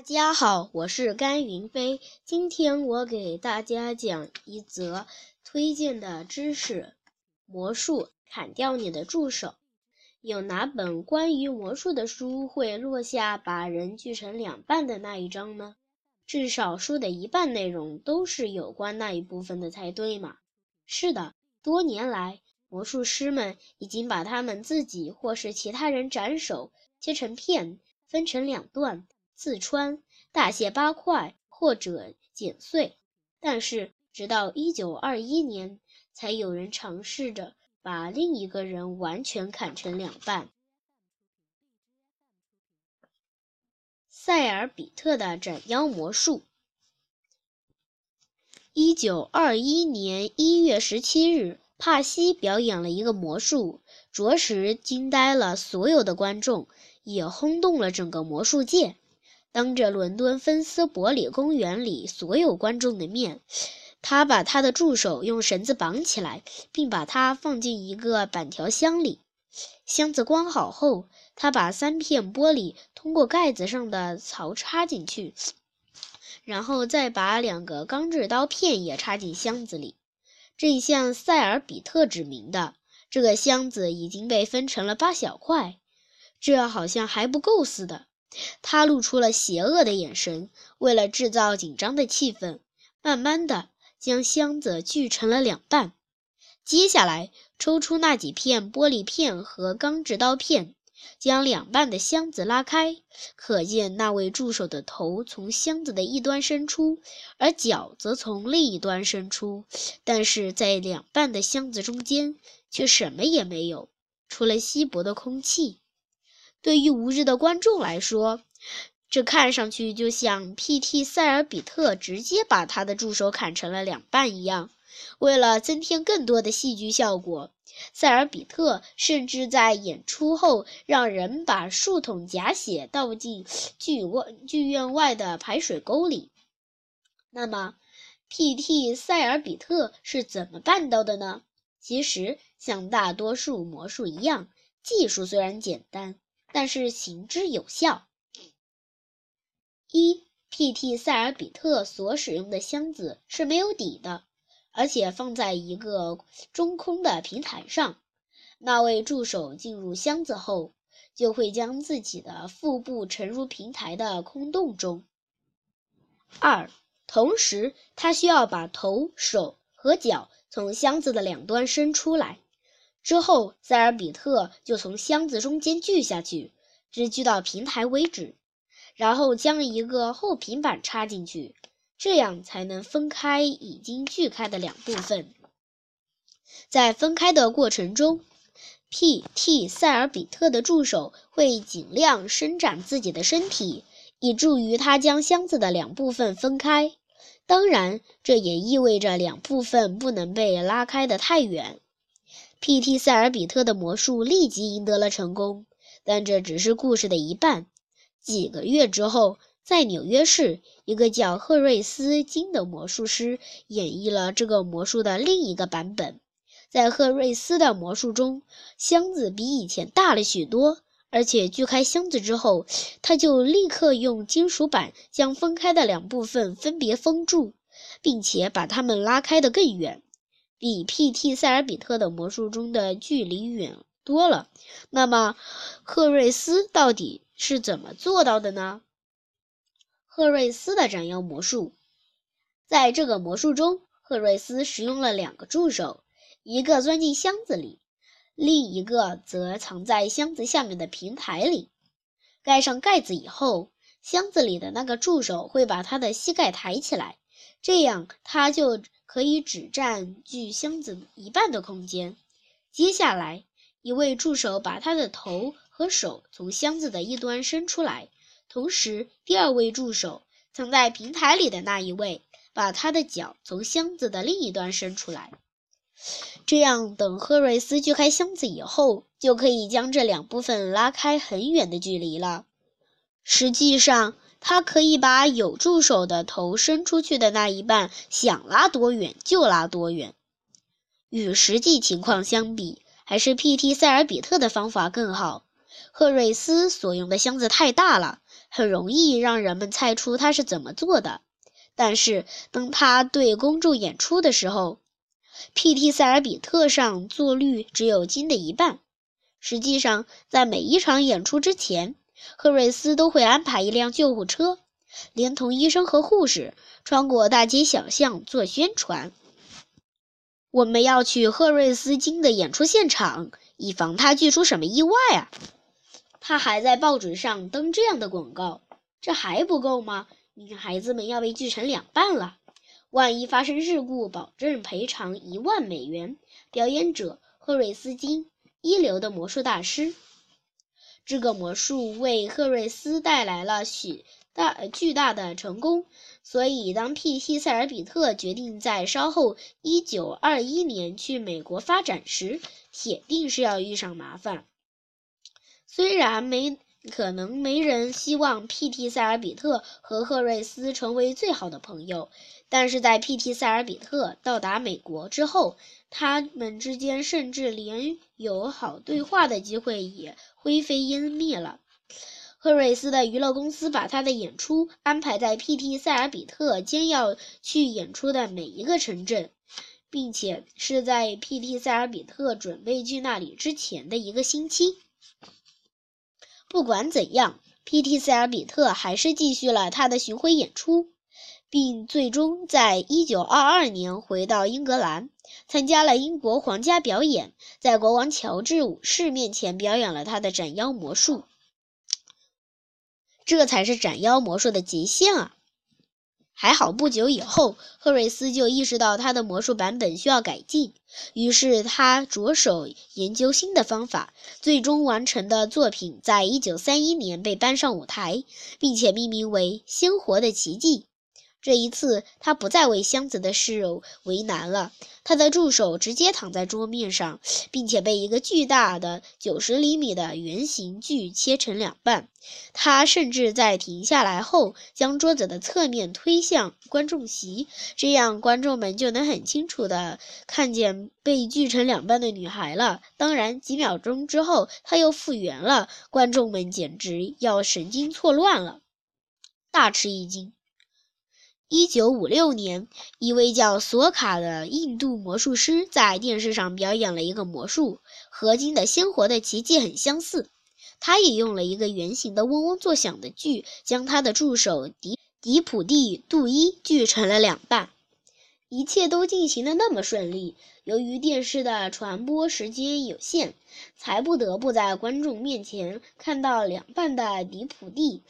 大家好，我是甘云飞。今天我给大家讲一则推荐的知识：魔术砍掉你的助手。有哪本关于魔术的书会落下把人锯成两半的那一章呢？至少书的一半内容都是有关那一部分的才对嘛？是的，多年来，魔术师们已经把他们自己或是其他人斩首，切成片，分成两段。刺穿、大卸八块或者剪碎，但是直到一九二一年，才有人尝试着把另一个人完全砍成两半。塞尔比特的斩妖魔术。一九二一年一月十七日，帕西表演了一个魔术，着实惊呆了所有的观众，也轰动了整个魔术界。当着伦敦芬斯伯里公园里所有观众的面，他把他的助手用绳子绑起来，并把它放进一个板条箱里。箱子关好后，他把三片玻璃通过盖子上的槽插进去，然后再把两个钢制刀片也插进箱子里。正像塞尔比特指明的，这个箱子已经被分成了八小块。这好像还不够似的。他露出了邪恶的眼神，为了制造紧张的气氛，慢慢的将箱子锯成了两半。接下来，抽出那几片玻璃片和钢制刀片，将两半的箱子拉开。可见那位助手的头从箱子的一端伸出，而脚则从另一端伸出。但是在两半的箱子中间，却什么也没有，除了稀薄的空气。对于无知的观众来说，这看上去就像 P.T. 塞尔比特直接把他的助手砍成了两半一样。为了增添更多的戏剧效果，塞尔比特甚至在演出后让人把数桶假血倒进剧外剧院外的排水沟里。那么，P.T. 塞尔比特是怎么办到的呢？其实，像大多数魔术一样，技术虽然简单。但是行之有效。一，P.T. 塞尔比特所使用的箱子是没有底的，而且放在一个中空的平台上。那位助手进入箱子后，就会将自己的腹部沉入平台的空洞中。二，同时他需要把头、手和脚从箱子的两端伸出来。之后，塞尔比特就从箱子中间锯下去，直锯到平台为止，然后将一个后平板插进去，这样才能分开已经锯开的两部分。在分开的过程中，P.T. 塞尔比特的助手会尽量伸展自己的身体，以助于他将箱子的两部分分开。当然，这也意味着两部分不能被拉开的太远。P.T. 塞尔比特的魔术立即赢得了成功，但这只是故事的一半。几个月之后，在纽约市，一个叫赫瑞斯·金的魔术师演绎了这个魔术的另一个版本。在赫瑞斯的魔术中，箱子比以前大了许多，而且锯开箱子之后，他就立刻用金属板将分开的两部分分别封住，并且把它们拉开得更远。比 P.T. 塞尔比特的魔术中的距离远多了。那么，赫瑞斯到底是怎么做到的呢？赫瑞斯的斩妖魔术，在这个魔术中，赫瑞斯使用了两个助手，一个钻进箱子里，另一个则藏在箱子下面的平台里。盖上盖子以后，箱子里的那个助手会把他的膝盖抬起来，这样他就。可以只占据箱子一半的空间。接下来，一位助手把他的头和手从箱子的一端伸出来，同时，第二位助手藏在平台里的那一位把他的脚从箱子的另一端伸出来。这样，等赫瑞斯锯开箱子以后，就可以将这两部分拉开很远的距离了。实际上，他可以把有助手的头伸出去的那一半，想拉多远就拉多远。与实际情况相比，还是 P.T. 塞尔比特的方法更好。赫瑞斯所用的箱子太大了，很容易让人们猜出他是怎么做的。但是当他对公众演出的时候，P.T. 塞尔比特上座率只有金的一半。实际上，在每一场演出之前，赫瑞斯都会安排一辆救护车，连同医生和护士，穿过大街小巷做宣传。我们要去赫瑞斯金的演出现场，以防他剧出什么意外啊！他还在报纸上登这样的广告。这还不够吗？女孩子们要被锯成两半了，万一发生事故，保证赔偿一万美元。表演者赫瑞斯金。一流的魔术大师，这个魔术为赫瑞斯带来了许大巨大的成功。所以，当 P.T. 塞尔比特决定在稍后一九二一年去美国发展时，铁定是要遇上麻烦。虽然没可能没人希望 P.T. 塞尔比特和赫瑞斯成为最好的朋友，但是在 P.T. 塞尔比特到达美国之后，他们之间甚至连友好对话的机会也灰飞烟灭了。赫瑞斯的娱乐公司把他的演出安排在 P.T. 塞尔比特将要去演出的每一个城镇，并且是在 P.T. 塞尔比特准备去那里之前的一个星期。不管怎样，P.T. 塞尔比特还是继续了他的巡回演出。并最终在一九二二年回到英格兰，参加了英国皇家表演，在国王乔治五世面前表演了他的斩妖魔术。这才是斩妖魔术的极限啊！还好不久以后，赫瑞斯就意识到他的魔术版本需要改进，于是他着手研究新的方法。最终完成的作品在1931年被搬上舞台，并且命名为《鲜活的奇迹》。这一次，他不再为箱子的事为难了。他的助手直接躺在桌面上，并且被一个巨大的九十厘米的圆形锯切成两半。他甚至在停下来后，将桌子的侧面推向观众席，这样观众们就能很清楚地看见被锯成两半的女孩了。当然，几秒钟之后，他又复原了，观众们简直要神经错乱了，大吃一惊。一九五六年，一位叫索卡的印度魔术师在电视上表演了一个魔术，和金的鲜活的奇迹很相似。他也用了一个圆形的嗡嗡作响的锯，将他的助手迪迪普蒂杜伊锯成了两半。一切都进行的那么顺利，由于电视的传播时间有限，才不得不在观众面前看到两半的迪普蒂。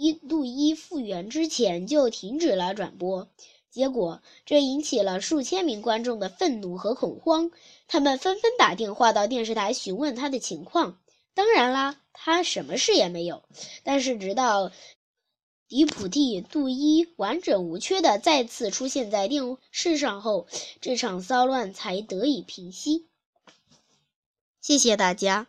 一度一复原之前就停止了转播，结果这引起了数千名观众的愤怒和恐慌，他们纷纷打电话到电视台询问他的情况。当然啦，他什么事也没有。但是直到迪普蒂杜伊完整无缺的再次出现在电视上后，这场骚乱才得以平息。谢谢大家。